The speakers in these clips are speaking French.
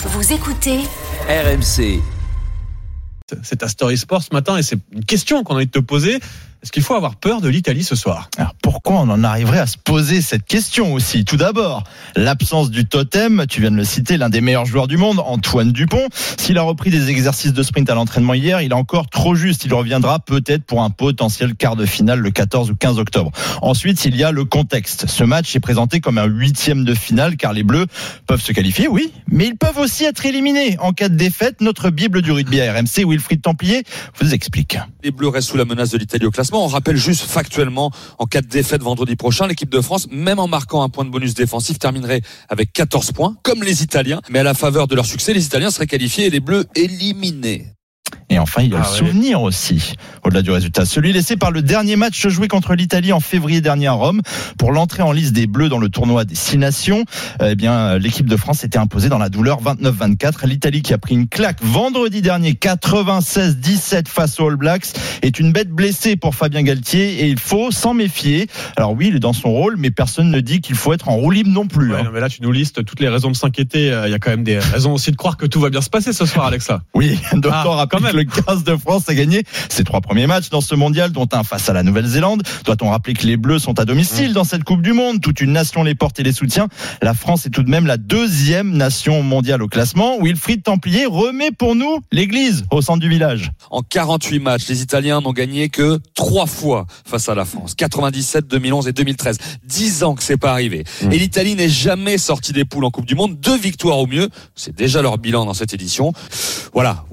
Vous écoutez RMC. C'est ta Story Sport ce matin et c'est une question qu'on a envie de te poser. Est-ce qu'il faut avoir peur de l'Italie ce soir Alors pourquoi on en arriverait à se poser cette question aussi? Tout d'abord, l'absence du totem, tu viens de le citer, l'un des meilleurs joueurs du monde, Antoine Dupont. S'il a repris des exercices de sprint à l'entraînement hier, il est encore trop juste. Il reviendra peut-être pour un potentiel quart de finale le 14 ou 15 octobre. Ensuite, il y a le contexte. Ce match est présenté comme un huitième de finale car les Bleus peuvent se qualifier, oui, mais ils peuvent aussi être éliminés en cas de défaite. Notre Bible du rugby à RMC, Wilfried Templier, vous explique. Les Bleus restent sous la menace de l'Italie au classement. On rappelle juste factuellement, en cas de défaite vendredi prochain, l'équipe de France, même en marquant un point de bonus défensif, terminerait avec 14 points, comme les Italiens. Mais à la faveur de leur succès, les Italiens seraient qualifiés et les Bleus éliminés. Et enfin, il y a Ah le ouais. souvenir aussi, au-delà du résultat. Celui laissé par le dernier match joué contre l'Italie en février dernier à Rome pour l'entrée en liste des Bleus dans le tournoi des Six Nations. Eh bien, l'équipe de France était imposée dans la douleur 29-24. L'Italie qui a pris une claque vendredi dernier 96-17 face aux All Blacks est une bête blessée pour Fabien Galtier et il faut s'en méfier. Alors oui, il est dans son rôle, mais personne ne dit qu'il faut être en roue libre non plus. Ouais, hein. non, mais Là, tu nous listes toutes les raisons de s'inquiéter. Euh, Il y a quand même des raisons aussi de croire que tout va bien se passer ce soir, Alexa. Oui, Ah, quand même. Le 15 de France a gagné ses trois premiers matchs dans ce mondial, dont un face à la Nouvelle-Zélande. Doit-on rappeler que les Bleus sont à domicile dans cette Coupe du Monde? Toute une nation les porte et les soutient. La France est tout de même la deuxième nation mondiale au classement. Wilfried Templier remet pour nous l'église au centre du village. En 48 matchs, les Italiens n'ont gagné que trois fois face à la France. 97, 2011 et 2013. 10 ans que c'est pas arrivé. Et l'Italie n'est jamais sortie des poules en Coupe du Monde. Deux victoires au mieux. C'est déjà leur bilan dans cette édition. Voilà.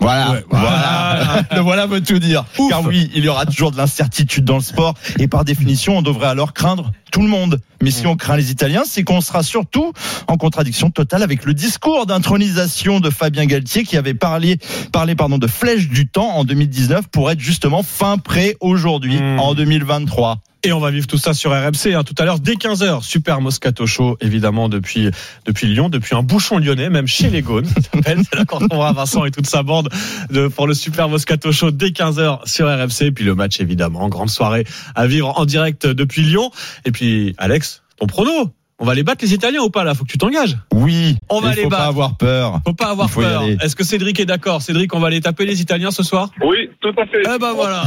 Voilà, Ouais, voilà. le voilà veut tout dire. Ouf. Car oui, il y aura toujours de l'incertitude dans le sport et par définition, on devrait alors craindre tout le monde. Mais si on craint les Italiens, c'est qu'on sera surtout en contradiction totale avec le discours d'intronisation de Fabien Galtier qui avait parlé, parlé pardon, de flèche du temps en 2019 pour être justement fin prêt aujourd'hui Mm. en 2023. Et on va vivre tout ça sur RMC hein, tout à l'heure dès 15h. Super Moscato Show évidemment depuis depuis Lyon, depuis un bouchon lyonnais, même chez les Gaunes. ça s'appelle. C'est là qu'on retrouvera Vincent et toute sa bande de, pour le Super Moscato Show dès 15h sur RMC. Et puis le match évidemment, grande soirée à vivre en direct depuis Lyon. Et puis Alex, ton prono on va les battre les Italiens ou pas là? Faut que tu t'engages. Oui, On va les faut battre. pas avoir peur. Faut pas avoir faut peur. Est-ce que Cédric est d'accord? Cédric, on va les taper les Italiens ce soir? Oui, tout à fait. Eh ben voilà.